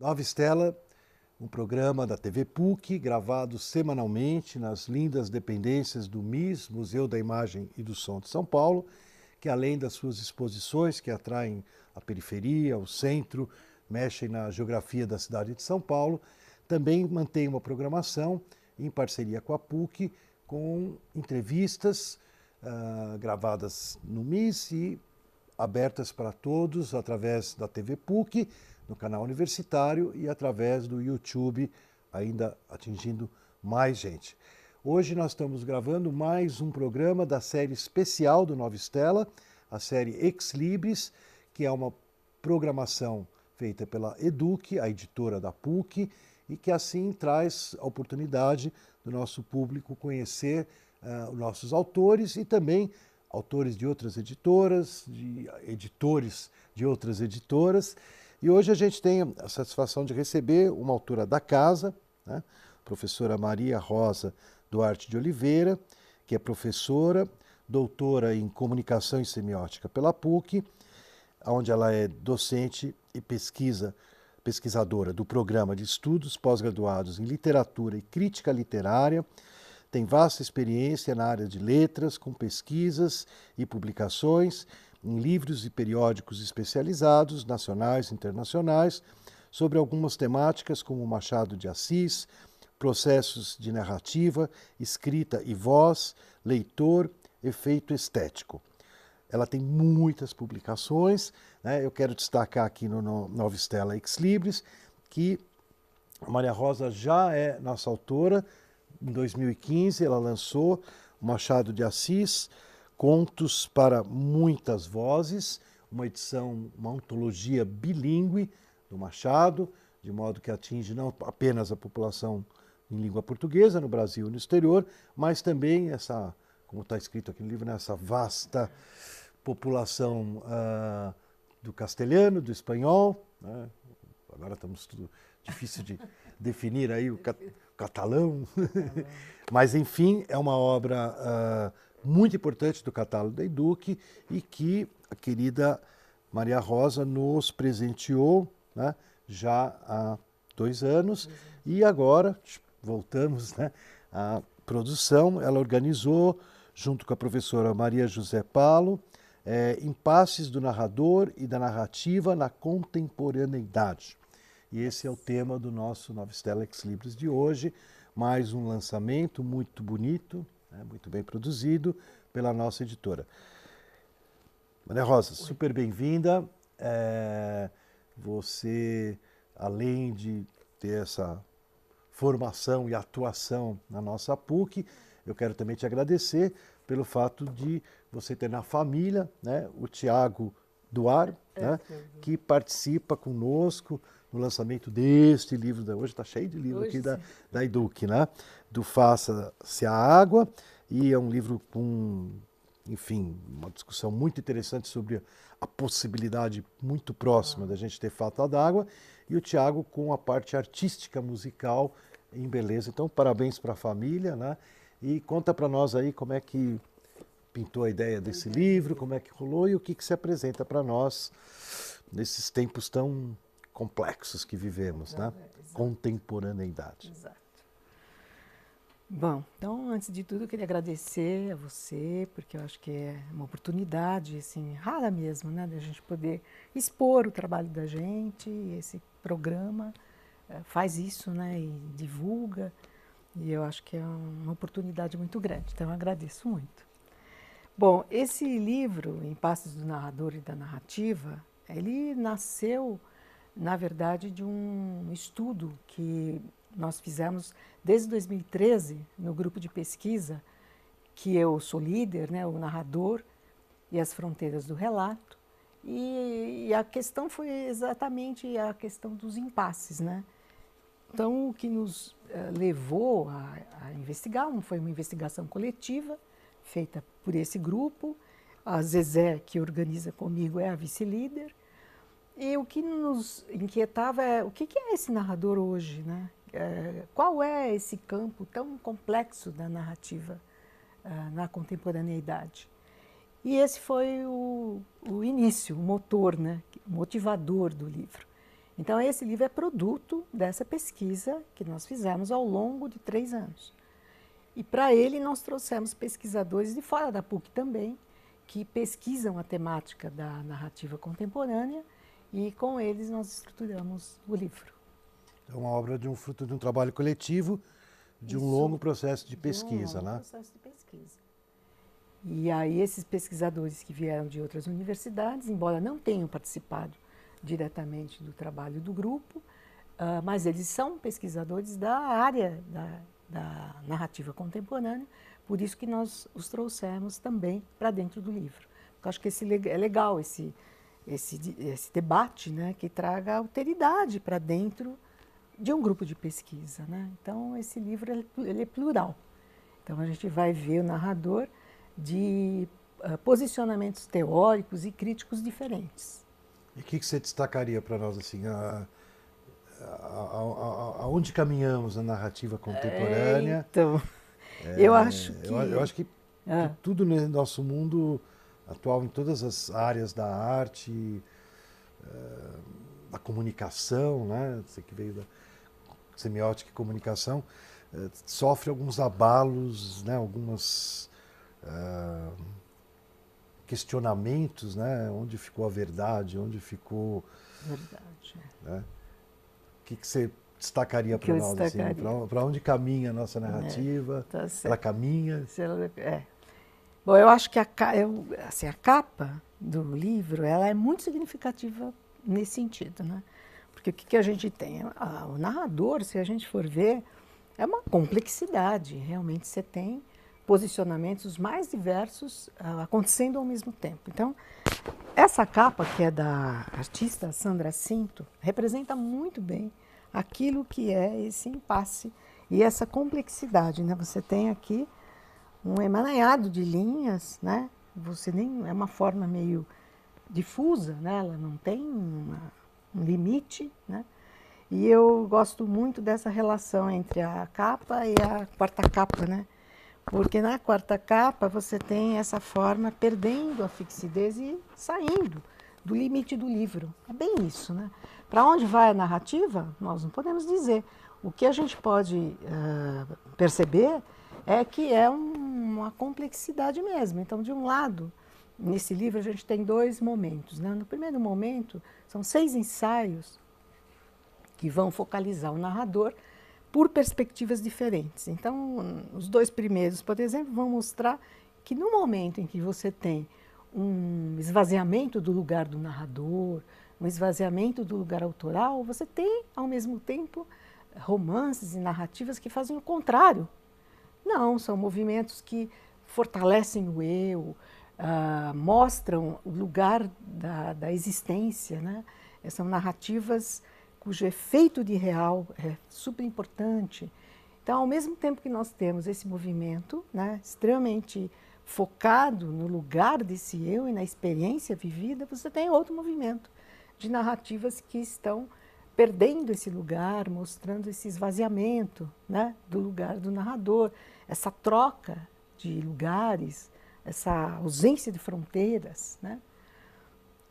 Nova Estela, um programa da TV PUC, gravado semanalmente nas lindas dependências do MIS, Museu da Imagem e do Som de São Paulo, que além das suas exposições que atraem a periferia, o centro, mexem na geografia da cidade de São Paulo, também mantém uma programação em parceria com a PUC, com entrevistas uh, gravadas no MIS e abertas para todos através da TV PUC, no canal universitário e através do YouTube, ainda atingindo mais gente. Hoje nós estamos gravando mais um programa da série especial do Nova Estela, a série Ex Libris, que é uma programação feita pela Eduque, a editora da PUC, e que assim traz a oportunidade do nosso público conhecer uh, os nossos autores e também autores de outras editoras, de editores de outras editoras. E hoje a gente tem a satisfação de receber uma autora da casa, né, professora Maria Rosa Duarte de Oliveira, que é professora, doutora em comunicação e semiótica pela PUC, onde ela é docente e pesquisa pesquisadora do programa de estudos pós-graduados em literatura e crítica literária, tem vasta experiência na área de letras, com pesquisas e publicações em livros e periódicos especializados, nacionais e internacionais, sobre algumas temáticas como Machado de Assis, processos de narrativa, escrita e voz, leitor, efeito estético. Ela tem muitas publicações, né? eu quero destacar aqui no, no Nova Estela Ex Libris, que a Maria Rosa já é nossa autora, em 2015 ela lançou Machado de Assis, Contos para Muitas Vozes, uma edição, uma antologia bilíngue do Machado, de modo que atinge não apenas a população em língua portuguesa no Brasil e no exterior, mas também essa, como está escrito aqui no livro, né, essa vasta população uh, do castelhano, do espanhol. Né? Agora estamos tudo difícil de definir aí o cat catalão. mas enfim, é uma obra uh, muito importante do catálogo da Eduque e que a querida Maria Rosa nos presenteou né, já há dois anos e agora voltamos né, à produção. Ela organizou, junto com a professora Maria José Paulo, é, Impasses do Narrador e da Narrativa na Contemporaneidade. E esse é o tema do nosso Nova Stella Ex Libris de hoje. Mais um lançamento muito bonito, né, muito bem produzido pela nossa editora. Maria Rosa, super bem-vinda. É, você, além de ter essa formação e atuação na nossa PUC, eu quero também te agradecer pelo fato de você ter na família né, o Tiago Duar, é, né, que participa conosco no lançamento deste livro, da, hoje está cheio de livro hoje aqui da, da Eduque, né, do Faça-se a Água, e é um livro com, enfim, uma discussão muito interessante sobre a possibilidade muito próxima da gente ter falta d'água, e o Tiago com a parte artística musical em beleza. Então, parabéns para a família, né? E conta para nós aí como é que pintou a ideia desse livro, como é que rolou e o que, que se apresenta para nós nesses tempos tão complexos que vivemos, né? Contemporaneidade. Exato. Bom, então, antes de tudo, eu queria agradecer a você, porque eu acho que é uma oportunidade, assim, rara mesmo, né, da gente poder expor o trabalho da gente, esse programa é, faz isso, né, e divulga, e eu acho que é uma oportunidade muito grande, então eu agradeço muito. Bom, esse livro, Em Passos do Narrador e da Narrativa, ele nasceu, na verdade, de um estudo que nós fizemos desde 2013 no grupo de pesquisa, que eu sou líder, né, o narrador e as fronteiras do relato. E, e a questão foi exatamente a questão dos impasses, né? Então, o que nos uh, levou a, a investigar foi uma investigação coletiva feita por esse grupo. A Zezé, que organiza comigo, é a vice-líder. E o que nos inquietava é o que, é esse narrador hoje, né? É, qual é esse campo tão complexo da narrativa uh, na contemporaneidade. E esse foi o, o início, o motor, né, o motivador do livro. Então, esse livro é produto dessa pesquisa que nós fizemos ao longo de três anos. E para ele, nós trouxemos pesquisadores de fora da PUC também, que pesquisam a temática da narrativa contemporânea, e com eles nós estruturamos o livro. É uma obra de um fruto de um trabalho coletivo, de Isso, um longo processo de pesquisa, de um longo né? processo de pesquisa. E aí esses pesquisadores que vieram de outras universidades, embora não tenham participado diretamente do trabalho do grupo, uh, mas eles são pesquisadores da área da, da narrativa contemporânea, por isso que nós os trouxemos também para dentro do livro. Eu acho que esse, é legal esse, esse, esse debate né, que traga alteridade para dentro de um grupo de pesquisa. Né? Então, esse livro ele é plural. Então, a gente vai ver o narrador de uh, posicionamentos teóricos e críticos diferentes. E o que, que, você destacaria para nós assim? A, aonde caminhamos na narrativa contemporânea? então, é, eu acho que. Eu, eu acho que, ah. que, tudo no nosso mundo atual, em todas as áreas da arte, uh, da comunicação, né? Você que veio da semiótica e comunicação, uh, sofre alguns abalos, né? algumas uh, questionamentos, né? Onde ficou a verdade, onde ficou... Verdade. Né? O que, que você destacaria para nós? Assim, para onde caminha a nossa narrativa? É, tá ela caminha? Ela, é. Bom, eu acho que a, eu, assim, a capa do livro ela é muito significativa nesse sentido, né? Porque o que, que a gente tem? Ah, o narrador, se a gente for ver, é uma complexidade. Realmente você tem posicionamentos mais diversos uh, acontecendo ao mesmo tempo. Então, essa capa, que é da artista Sandra Cinto, representa muito bem aquilo que é esse impasse e essa complexidade. Né? Você tem aqui um emaranhado de linhas, né? você nem é uma forma meio difusa, né? ela não tem uma, um limite. Né? E eu gosto muito dessa relação entre a capa e a quarta capa, né? Porque na quarta capa você tem essa forma perdendo a fixidez e saindo do limite do livro. É bem isso, né? Para onde vai a narrativa? Nós não podemos dizer. O que a gente pode uh, perceber é que é um, uma complexidade mesmo. Então, de um lado, nesse livro a gente tem dois momentos. Né? No primeiro momento, são seis ensaios que vão focalizar o narrador por perspectivas diferentes. Então, os dois primeiros, por exemplo, vão mostrar que no momento em que você tem um esvaziamento do lugar do narrador, um esvaziamento do lugar autoral, você tem, ao mesmo tempo, romances e narrativas que fazem o contrário. Não, são movimentos que fortalecem o eu, uh, mostram o lugar da, da existência. Né? São narrativas cujo efeito de real é super importante. Então, ao mesmo tempo que nós temos esse movimento né, extremamente focado no lugar desse eu e na experiência vivida, você tem outro movimento de narrativas que estão perdendo esse lugar, mostrando esse esvaziamento né, do lugar do narrador, essa troca de lugares, essa ausência de fronteiras. Né?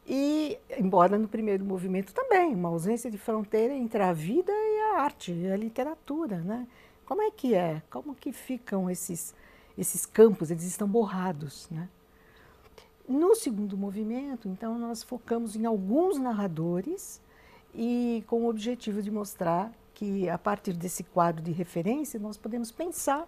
E, embora no primeiro movimento também, uma ausência de fronteira entre a vida e a arte, e a literatura, né? Como é que é? Como que ficam esses, esses campos? Eles estão borrados, né? No segundo movimento, então, nós focamos em alguns narradores e com o objetivo de mostrar que, a partir desse quadro de referência, nós podemos pensar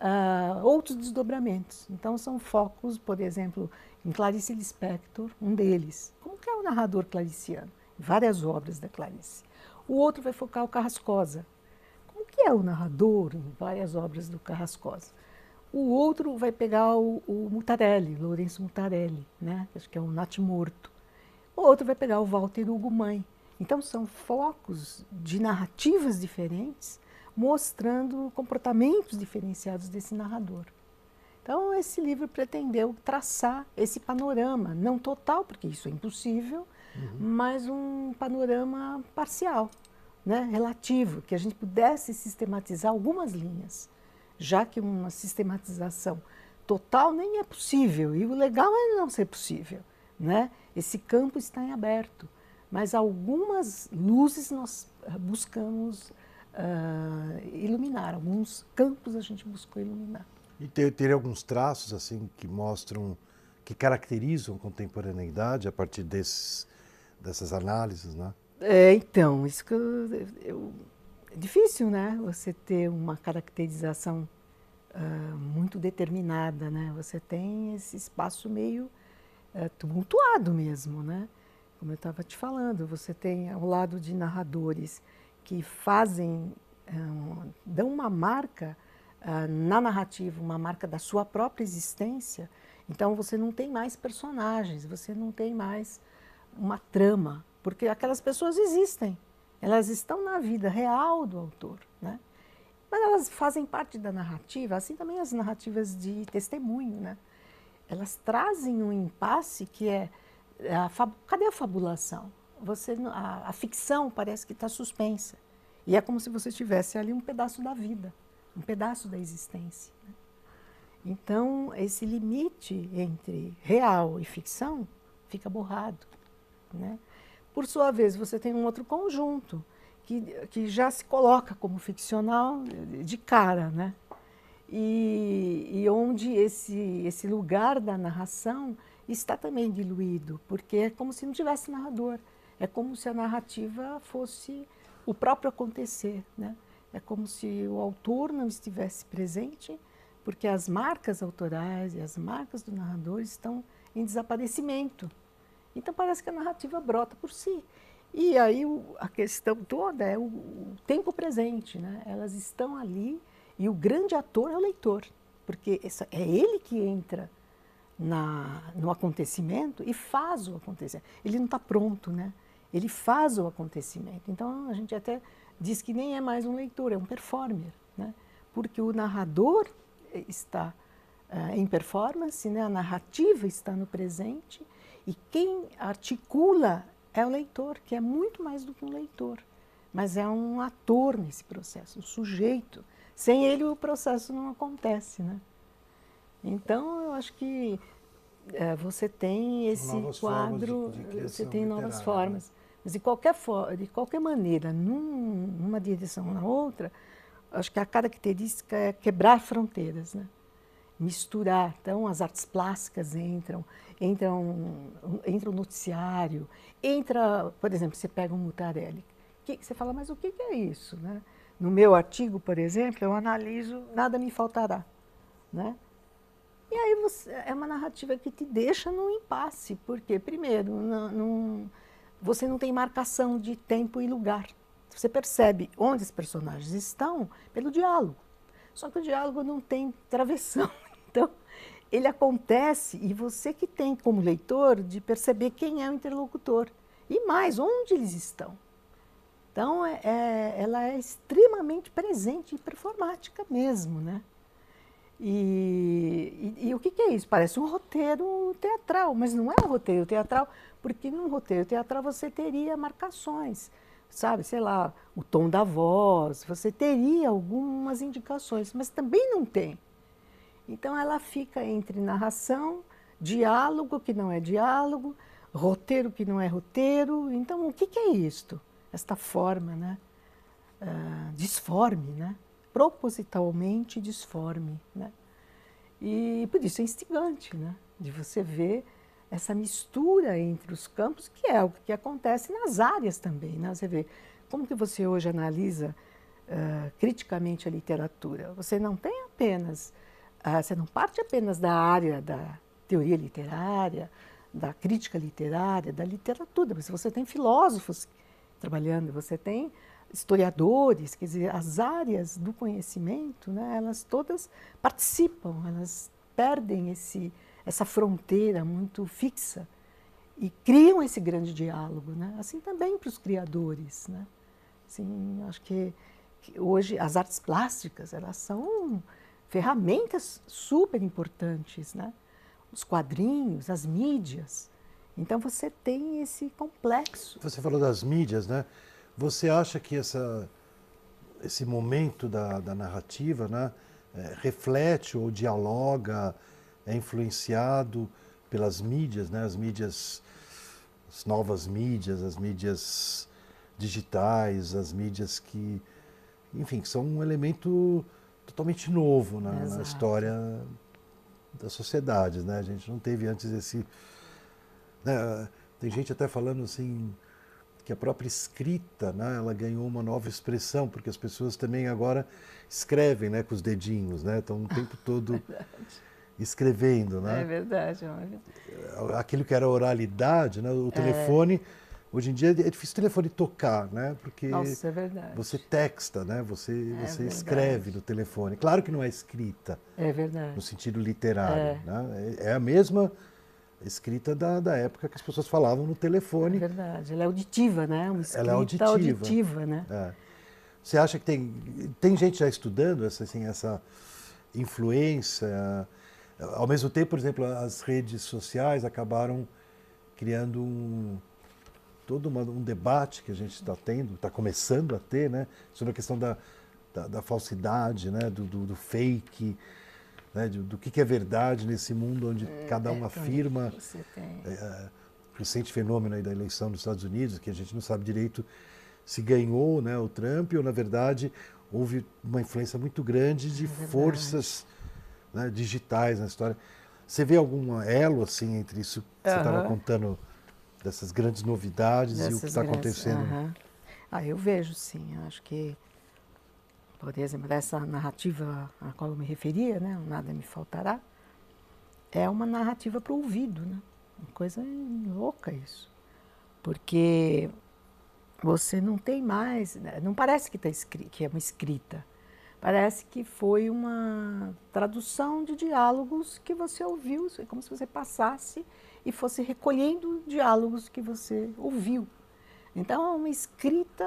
uh, outros desdobramentos. Então, são focos, por exemplo, em Clarice Lispector, um deles. Como que é o narrador clariciano? Várias obras da Clarice. O outro vai focar o Carrascosa. Como que é o narrador em várias obras do Carrascosa? O outro vai pegar o, o Mutarelli, Lourenço Mutarelli, né? acho que é um Morto. O outro vai pegar o Walter Hugo Mãe. Então são focos de narrativas diferentes, mostrando comportamentos diferenciados desse narrador. Então, esse livro pretendeu traçar esse panorama, não total, porque isso é impossível, uhum. mas um panorama parcial, né, relativo, que a gente pudesse sistematizar algumas linhas, já que uma sistematização total nem é possível, e o legal é não ser possível. Né? Esse campo está em aberto, mas algumas luzes nós buscamos uh, iluminar, alguns campos a gente buscou iluminar. E ter, ter alguns traços assim que mostram, que caracterizam a contemporaneidade a partir desses, dessas análises, né? É, então, isso que eu, eu, é difícil, né? Você ter uma caracterização uh, muito determinada, né? Você tem esse espaço meio uh, tumultuado mesmo, né? Como eu estava te falando, você tem ao lado de narradores que fazem, uh, dão uma marca na narrativa, uma marca da sua própria existência. Então você não tem mais personagens, você não tem mais uma trama, porque aquelas pessoas existem, elas estão na vida real do autor, né? Mas elas fazem parte da narrativa, assim também as narrativas de testemunho, né? Elas trazem um impasse que é, a fab... cadê a fabulação? Você, a, a ficção parece que está suspensa e é como se você tivesse ali um pedaço da vida, um pedaço da existência. Né? Então esse limite entre real e ficção fica borrado, né? Por sua vez, você tem um outro conjunto que, que já se coloca como ficcional de cara, né? E, e onde esse, esse lugar da narração está também diluído, porque é como se não tivesse narrador, é como se a narrativa fosse o próprio acontecer, né? É como se o autor não estivesse presente, porque as marcas autorais e as marcas do narrador estão em desaparecimento. Então parece que a narrativa brota por si. E aí o, a questão toda é o, o, tempo presente, né? Elas estão ali e o grande ator é o leitor, porque essa, é ele que entra na, no acontecimento e faz o acontecimento. Ele não está pronto, né? Ele faz o acontecimento. Então a gente até diz que nem é mais um leitor, é um performer, né? Porque o narrador está uh, em performance, né? A narrativa está no presente e quem articula é o leitor, que é muito mais do que um leitor, mas é um ator nesse processo, o sujeito. Sem ele o processo não acontece, né? Então eu acho que é, você tem esse novas quadro, de, de você tem novas né? Mas de qualquer, de qualquer maneira, num, numa direção ou na outra, acho que a característica é quebrar fronteiras, né? misturar. Então, as artes plásticas entram, entram, entra o noticiário, entra, por exemplo, você pega um Mutarelli, que, você fala, mas o que, que é isso? Né? No meu artigo, por exemplo, eu analiso Nada Me Faltará. Né? E aí você, é uma narrativa que te deixa num impasse, porque, primeiro, não, você não tem marcação de tempo e lugar. Você percebe onde os personagens estão pelo diálogo. Só que o diálogo não tem travessão. Então, ele acontece e você que tem como leitor de perceber quem é o interlocutor e mais onde eles estão. Então, é, é, ela é extremamente presente e performática mesmo, né? E, e, e, o que, que, é isso? Parece um roteiro teatral, mas não é um roteiro teatral, porque num roteiro teatral você teria marcações, sabe? Sei lá, o tom da voz, você teria algumas indicações, mas também não tem. Então ela fica entre narração, diálogo que não é diálogo, roteiro que não é roteiro. Então o que, que é isto? Esta forma, né? Uh, disforme, né? Propositalmente disforme, né? E por isso é instigante, né? De você ver essa mistura entre os campos, que é o que acontece nas áreas também, né? Você vê como que você hoje analisa uh, criticamente a literatura. Você não tem apenas ah, você não parte apenas da área da teoria literária, da crítica literária, da literatura, mas você tem filósofos trabalhando, você tem historiadores, quer dizer, as áreas do conhecimento, né, elas todas participam, elas perdem esse, essa fronteira muito fixa e criam esse grande diálogo, né? Assim também para os criadores, né? Assim, acho que, que hoje as artes plásticas elas são ferramentas super importantes, né? Os quadrinhos, as mídias. Então você tem esse complexo. Você falou das mídias, né? Você acha que essa, esse momento da, da narrativa, né, é, reflete ou dialoga, é influenciado pelas mídias, né? As mídias as novas mídias, as mídias digitais, as mídias que, enfim, que são um elemento totalmente novo na, na história das sociedades, né? A gente não teve antes esse, né? tem gente até falando assim que a própria escrita, né, ela ganhou uma nova expressão porque as pessoas também agora escrevem, né, com os dedinhos, né? Estão o tempo todo escrevendo, né? É verdade. Aquilo que era oralidade, né? O é. telefone Hoje em dia é difícil o telefone tocar, né? Porque Nossa, é verdade. você texta, né? Você, é você escreve no telefone. Claro que não é escrita. É verdade. No sentido literário. É, né? é a mesma escrita da, da época que as pessoas falavam no telefone. É verdade. Ela é auditiva, né? Uma escrita Ela é auditiva. auditiva né? É. Você acha que tem, tem gente já estudando essa, assim, essa influência? Ao mesmo tempo, por exemplo, as redes sociais acabaram criando um todo uma, um debate que a gente está tendo, está começando a ter, né, sobre a questão da, da, da falsidade, né, do, do, do fake, né, do, do que, que, é verdade nesse mundo onde é, cada um é, afirma. É, é, recente fenômeno aí da eleição dos Estados Unidos, que a gente não sabe direito se ganhou né, o Trump ou, na verdade, houve uma influência muito grande de é forças né, digitais na história. Você vê algum elo assim entre isso que você estava contando dessas grandes novidades dessas e o que está acontecendo. Uhum. Ah, eu vejo sim. Eu acho que, por exemplo, dessa narrativa a qual eu me referia, né, Nada Me Faltará, é uma narrativa para o ouvido, né? Uma coisa louca isso. Porque você não tem mais, né, não parece que, tá escrito, que é uma escrita. Parece que foi uma tradução de diálogos que você ouviu, é como se você passasse e fosse recolhendo diálogos que você ouviu. Então, é uma escrita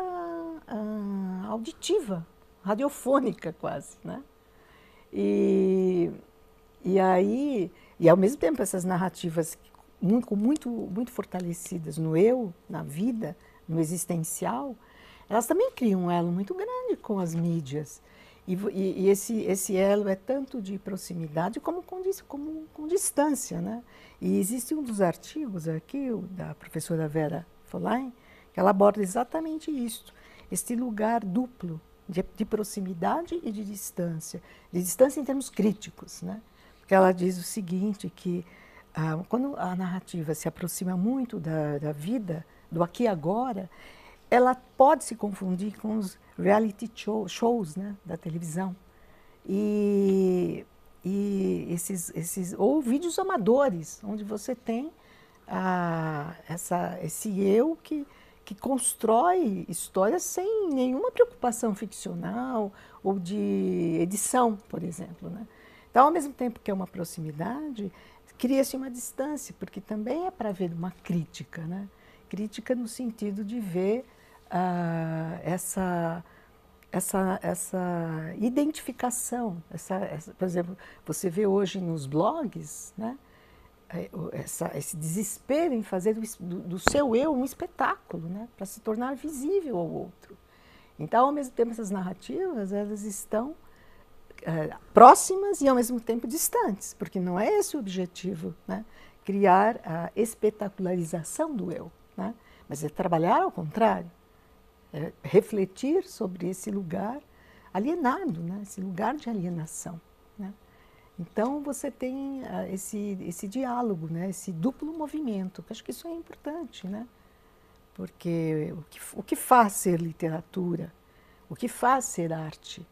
ah, auditiva, radiofônica quase, né? E, e aí, e ao mesmo tempo essas narrativas muito, muito, muito fortalecidas no eu, na vida, no existencial, elas também criam um elo muito grande com as mídias. E, e, esse, esse elo é tanto de proximidade como com, como com distância. Né? E existe um dos artigos aqui, da professora Vera Folain, que ela aborda exatamente isso, este lugar duplo de, de, proximidade e de distância. De distância em termos críticos. Né? Porque ela diz o seguinte, que ah, quando a narrativa se aproxima muito da, da vida, do aqui e agora, ela pode se confundir com os reality show, shows né, da televisão. E, e esses, esses, ou vídeos amadores, onde você tem a, essa, esse eu que, que constrói histórias sem nenhuma preocupação ficcional ou de edição, por exemplo. Né? Então, ao mesmo tempo que é uma proximidade, cria-se uma distância, porque também é para ver uma crítica, né? crítica no sentido de ver essa, essa, essa identificação. Essa, essa, por exemplo, você vê hoje nos blogs né, é, essa, esse desespero em fazer do, do seu eu um espetáculo, né, para se tornar visível ao outro. Então, ao mesmo tempo, essas narrativas elas estão é, próximas e ao mesmo tempo distantes, porque não é esse o objetivo, né? criar a espetacularização do eu, né? mas é trabalhar ao contrário é, refletir sobre esse lugar alienado, né? esse lugar de alienação. Né? Então você tem uh, esse, esse diálogo, né? esse duplo movimento, que acho que isso é importante, né? porque o que, o que faz ser literatura, o que faz ser arte,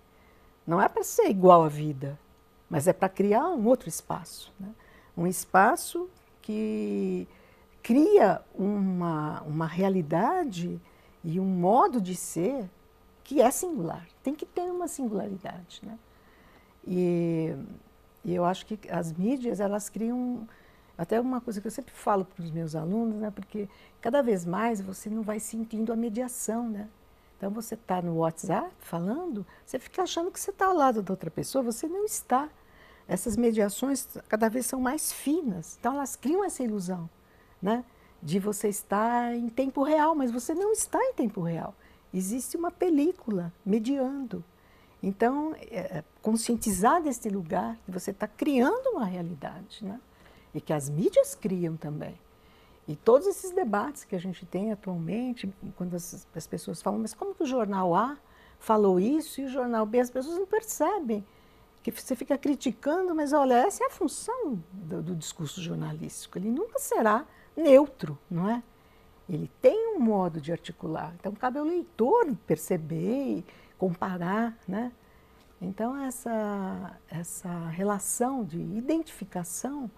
não é para ser igual à vida, mas é para criar um outro espaço. Né? Um espaço que cria uma, uma realidade e um modo de ser que é singular. Tem que ter uma singularidade, né? E, e eu acho que as mídias elas criam até uma coisa que eu sempre falo para os meus alunos, né? Porque cada vez mais você não vai sentindo a mediação, né? Então você está no WhatsApp falando, você fica achando que você está ao lado da outra pessoa, você não está. Essas mediações cada vez são mais finas, então elas criam essa ilusão, né? De você estar em tempo real, mas você não está em tempo real. Existe uma película mediando. Então, é, é conscientizar desse lugar que você está criando uma realidade, né? E que as mídias criam também. E todos esses debates que a gente tem atualmente, quando as, as pessoas falam, mas como que o jornal A falou isso e o jornal B, as pessoas não percebem que você fica criticando, mas olha, essa é a função do, do, discurso jornalístico. Ele nunca será neutro, não é? Ele tem um modo de articular. Então, cabe ao leitor perceber comparar, né? Então, essa, essa relação de identificação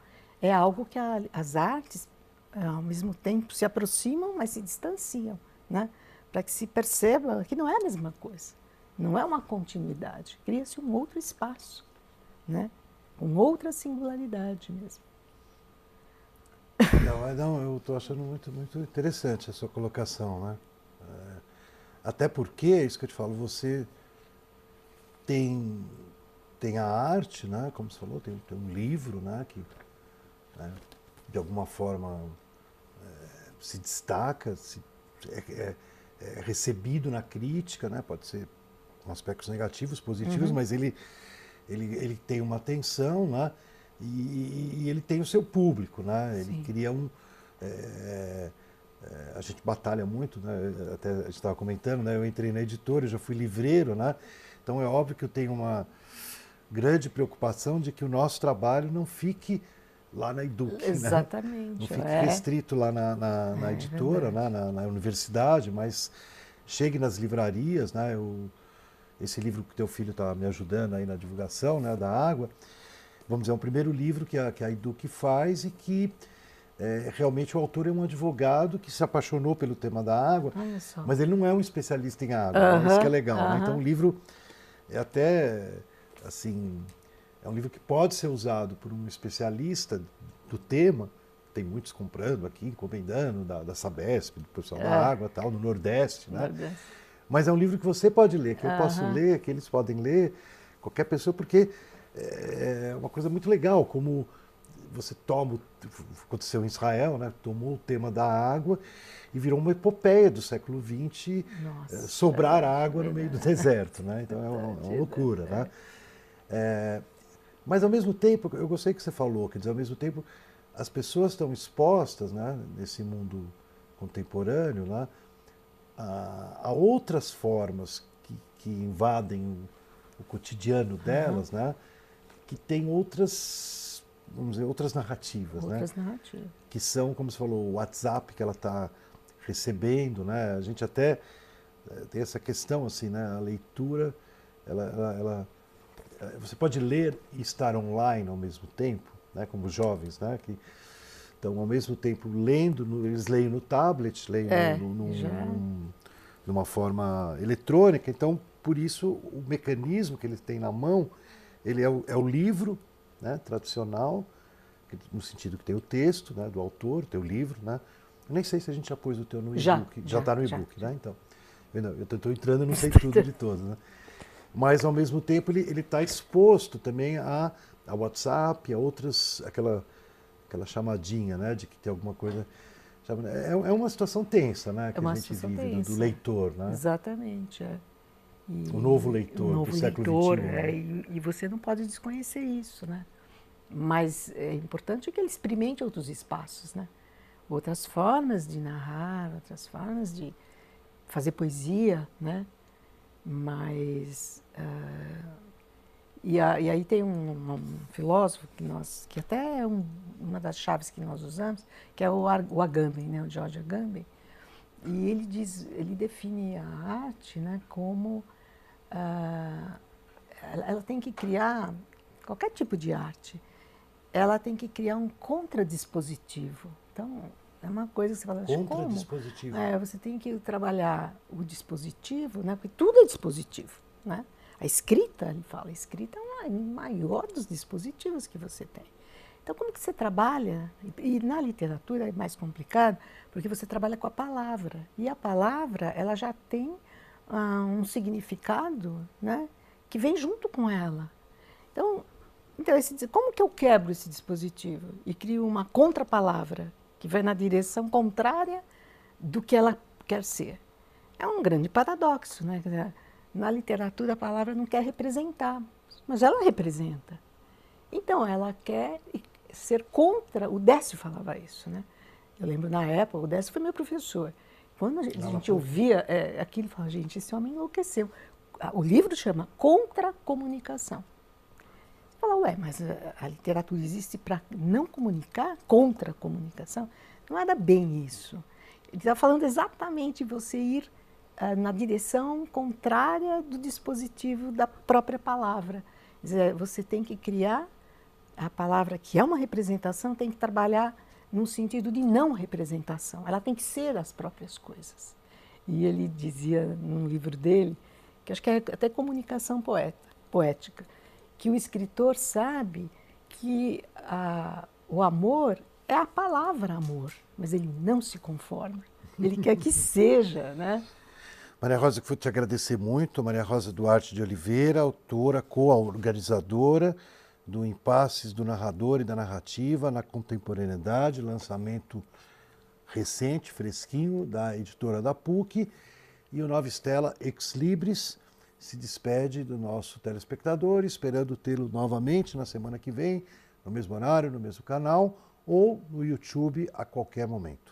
é algo que a, as artes, ao mesmo tempo, se aproximam, mas se distanciam, né? Para que se perceba que não é a mesma coisa. Não é uma continuidade, cria-se um outro espaço, né? com outra singularidade mesmo. Não, não eu estou achando muito, muito interessante a sua colocação. Né? É, até porque, é isso que eu te falo, você tem, tem a arte, né? como você falou, tem, tem um livro né? que né? de alguma forma é, se destaca, se, é, é, é recebido na crítica, né? pode ser com aspectos negativos, positivos, uhum. mas ele, ele, ele tem uma atenção, né? E, e, ele tem o seu público, né? Ele Sim. cria um... É, é, a gente batalha muito, né? Até a gente estava comentando, né? Eu entrei na editora, já fui livreiro, né? Então é óbvio que eu tenho uma grande preocupação de que o nosso trabalho não fique lá na Educ, né? Exatamente. Né? Não fique é. restrito lá na, na, na é, editora, né? na, na, universidade, mas chegue nas livrarias, né? Eu, esse livro que teu filho está me ajudando aí na divulgação né, da água, vamos dizer, é um primeiro livro que a, que a Eduque faz e que é, realmente o autor é um advogado que se apaixonou pelo tema da água, mas ele não é um especialista em água, uh -huh, isso que é legal. Uh -huh. né? Então o livro é até, assim, é um livro que pode ser usado por um especialista do tema, tem muitos comprando aqui, encomendando, da, da Sabesp, do pessoal é. da água tal, no Nordeste, né? Nordeste. Mas é um livro que você pode ler, que eu posso ler, que eles podem ler, qualquer pessoa, porque é uma coisa muito legal, como você toma, aconteceu em Israel, né? tomou o tema da água e virou uma epopeia do século XX, Nossa, é, sobrar é, água no meio do deserto. Né? Então é uma, é uma loucura. Né? É, mas ao mesmo tempo, eu gostei que você falou, quer dizer, ao mesmo tempo as pessoas estão expostas né, nesse mundo contemporâneo né, a, a outras formas que, que invadem o, o, cotidiano delas, uhum. né? Que tem outras, vamos dizer, outras narrativas. Né? Outras né? narrativas. Que são, como você falou, o WhatsApp que ela está recebendo. Né? A gente até eh, tem essa questão, assim, né? a leitura, ela, ela, ela eh, você pode ler e estar online ao mesmo tempo, né? como jovens, né? que então, ao mesmo tempo, lendo, no, eles leem no tablet, leem é, no, no, num, numa forma eletrônica. Então, por isso, o mecanismo que eles têm na mão, ele é o, é o livro né, tradicional, no sentido que tem o texto né, do autor, teu livro. Né? Eu nem sei se a gente já pôs o teu no e-book. Já está no e-book, né? Então, eu estou entrando, não sei tudo de todos. Né? Mas, ao mesmo tempo, ele está exposto também a, a WhatsApp, a outras, aquela aquela chamadinha, né, de que tem alguma coisa. É, é uma situação tensa, né, que é a gente vive do, do, leitor, né? Exatamente. É. E, o novo leitor o novo do século leitor, XXI. É, né? e, e, você não pode desconhecer isso, né? Mas é importante que ele experimente outros espaços, né? Outras formas de narrar, outras formas de fazer poesia, né? Mas uh, e, a, e aí tem um, um, filósofo que nós, que até é um, uma das chaves que nós usamos, que é o, o Agamben, né, o George Agamben. E ele diz, ele define a arte, né, como uh, ela, ela, tem que criar qualquer tipo de arte, ela tem que criar um contradispositivo. Então é uma coisa que você fala? Contradispositivo. É, você tem que trabalhar o dispositivo, né, porque tudo é dispositivo, né? A escrita, ele fala, a escrita é o maior dos dispositivos que você tem. Então, como que você trabalha? E na literatura é mais complicado, porque você trabalha com a palavra. E a palavra, ela já tem um significado né, que vem junto com ela. Então, então esse, como que eu quebro esse dispositivo e crio uma contrapalavra que vai na direção contrária do que ela quer ser? É um grande paradoxo, né? Na literatura, a palavra não quer representar, mas ela representa. Então, ela quer ser contra. O Décio falava isso, né? Eu lembro na época, o Décio foi meu professor. Quando a gente, a gente ouvia é, aquilo, falava, gente, esse homem enlouqueceu. O livro chama Contra-Comunicação. Você fala, ué, mas a, a literatura existe para não comunicar? Contra a comunicação? Não era bem isso. Ele está falando exatamente você ir uh, na direção contrária do dispositivo da própria palavra. Dizer, você tem que criar a palavra que é uma representação, tem que trabalhar num sentido de não representação. Ela tem que ser as próprias coisas. E ele dizia num livro dele, que acho que é até comunicação poeta, poética, que o escritor sabe que a, o amor é a palavra amor, mas ele não se conforma. Ele quer que seja, né? Maria Rosa, que vou te agradecer muito. Maria Rosa Duarte de Oliveira, autora, co-organizadora do Impasses do Narrador e da Narrativa na Contemporaneidade, lançamento recente, fresquinho, da editora da PUC. E o Nova Estela Ex Libris se despede do nosso telespectador, esperando tê-lo novamente na semana que vem, no mesmo horário, no mesmo canal ou no YouTube a qualquer momento.